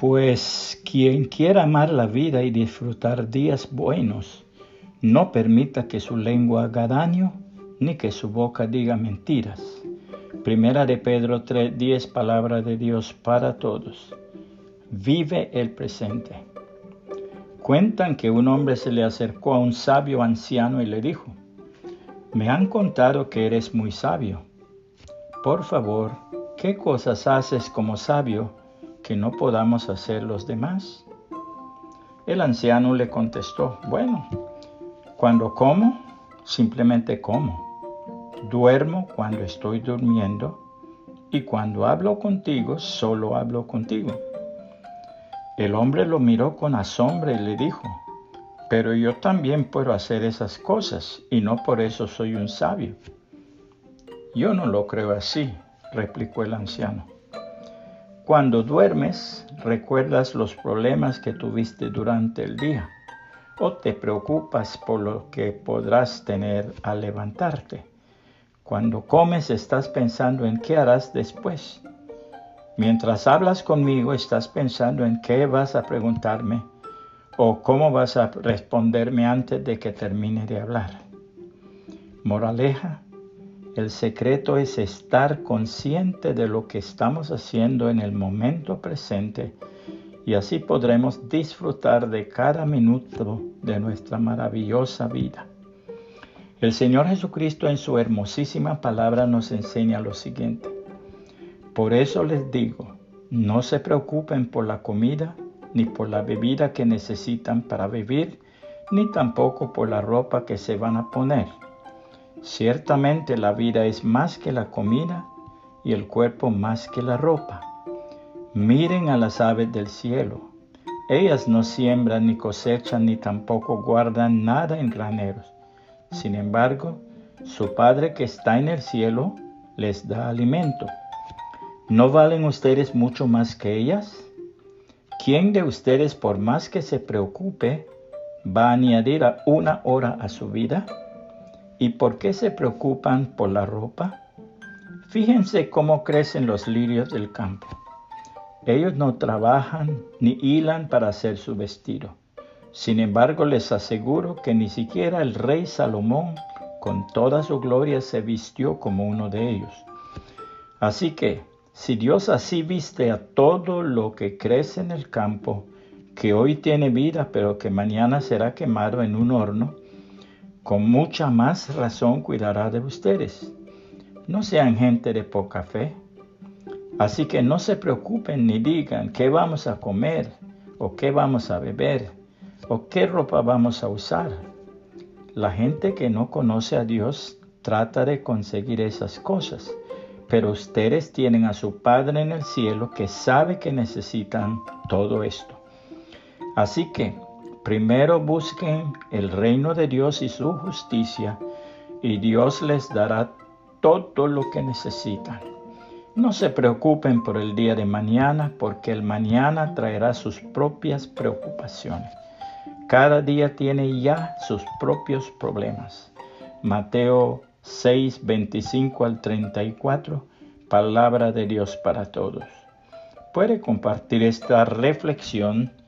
Pues quien quiera amar la vida y disfrutar días buenos, no permita que su lengua haga daño, ni que su boca diga mentiras. Primera de Pedro 3, 10, palabra de Dios para todos. Vive el presente. Cuentan que un hombre se le acercó a un sabio anciano y le dijo, me han contado que eres muy sabio. Por favor, ¿qué cosas haces como sabio no podamos hacer los demás? El anciano le contestó, bueno, cuando como, simplemente como. Duermo cuando estoy durmiendo y cuando hablo contigo, solo hablo contigo. El hombre lo miró con asombro y le dijo, pero yo también puedo hacer esas cosas y no por eso soy un sabio. Yo no lo creo así, replicó el anciano. Cuando duermes, recuerdas los problemas que tuviste durante el día o te preocupas por lo que podrás tener al levantarte. Cuando comes estás pensando en qué harás después. Mientras hablas conmigo estás pensando en qué vas a preguntarme o cómo vas a responderme antes de que termine de hablar. Moraleja, el secreto es estar consciente de lo que estamos haciendo en el momento presente y así podremos disfrutar de cada minuto de nuestra maravillosa vida. El Señor Jesucristo en su hermosísima palabra nos enseña lo siguiente. Por eso les digo, no se preocupen por la comida ni por la bebida que necesitan para vivir, ni tampoco por la ropa que se van a poner. Ciertamente la vida es más que la comida y el cuerpo más que la ropa. Miren a las aves del cielo. Ellas no siembran ni cosechan ni tampoco guardan nada en graneros. Sin embargo, su Padre que está en el cielo les da alimento. ¿No valen ustedes mucho más que ellas? ¿Quién de ustedes, por más que se preocupe, va a añadir una hora a su vida? ¿Y por qué se preocupan por la ropa? Fíjense cómo crecen los lirios del campo. Ellos no trabajan ni hilan para hacer su vestido. Sin embargo, les aseguro que ni siquiera el rey Salomón, con toda su gloria, se vistió como uno de ellos. Así que, si Dios así viste a todo lo que crece en el campo, que hoy tiene vida pero que mañana será quemado en un horno, con mucha más razón cuidará de ustedes. No sean gente de poca fe. Así que no se preocupen ni digan qué vamos a comer o qué vamos a beber o qué ropa vamos a usar. La gente que no conoce a Dios trata de conseguir esas cosas pero ustedes tienen a su Padre en el cielo que sabe que necesitan todo esto. Así que primero busquen el reino de Dios y su justicia, y Dios les dará todo lo que necesitan. No se preocupen por el día de mañana, porque el mañana traerá sus propias preocupaciones. Cada día tiene ya sus propios problemas. Mateo 6, 25 al 34, palabra de Dios para todos. Puede compartir esta reflexión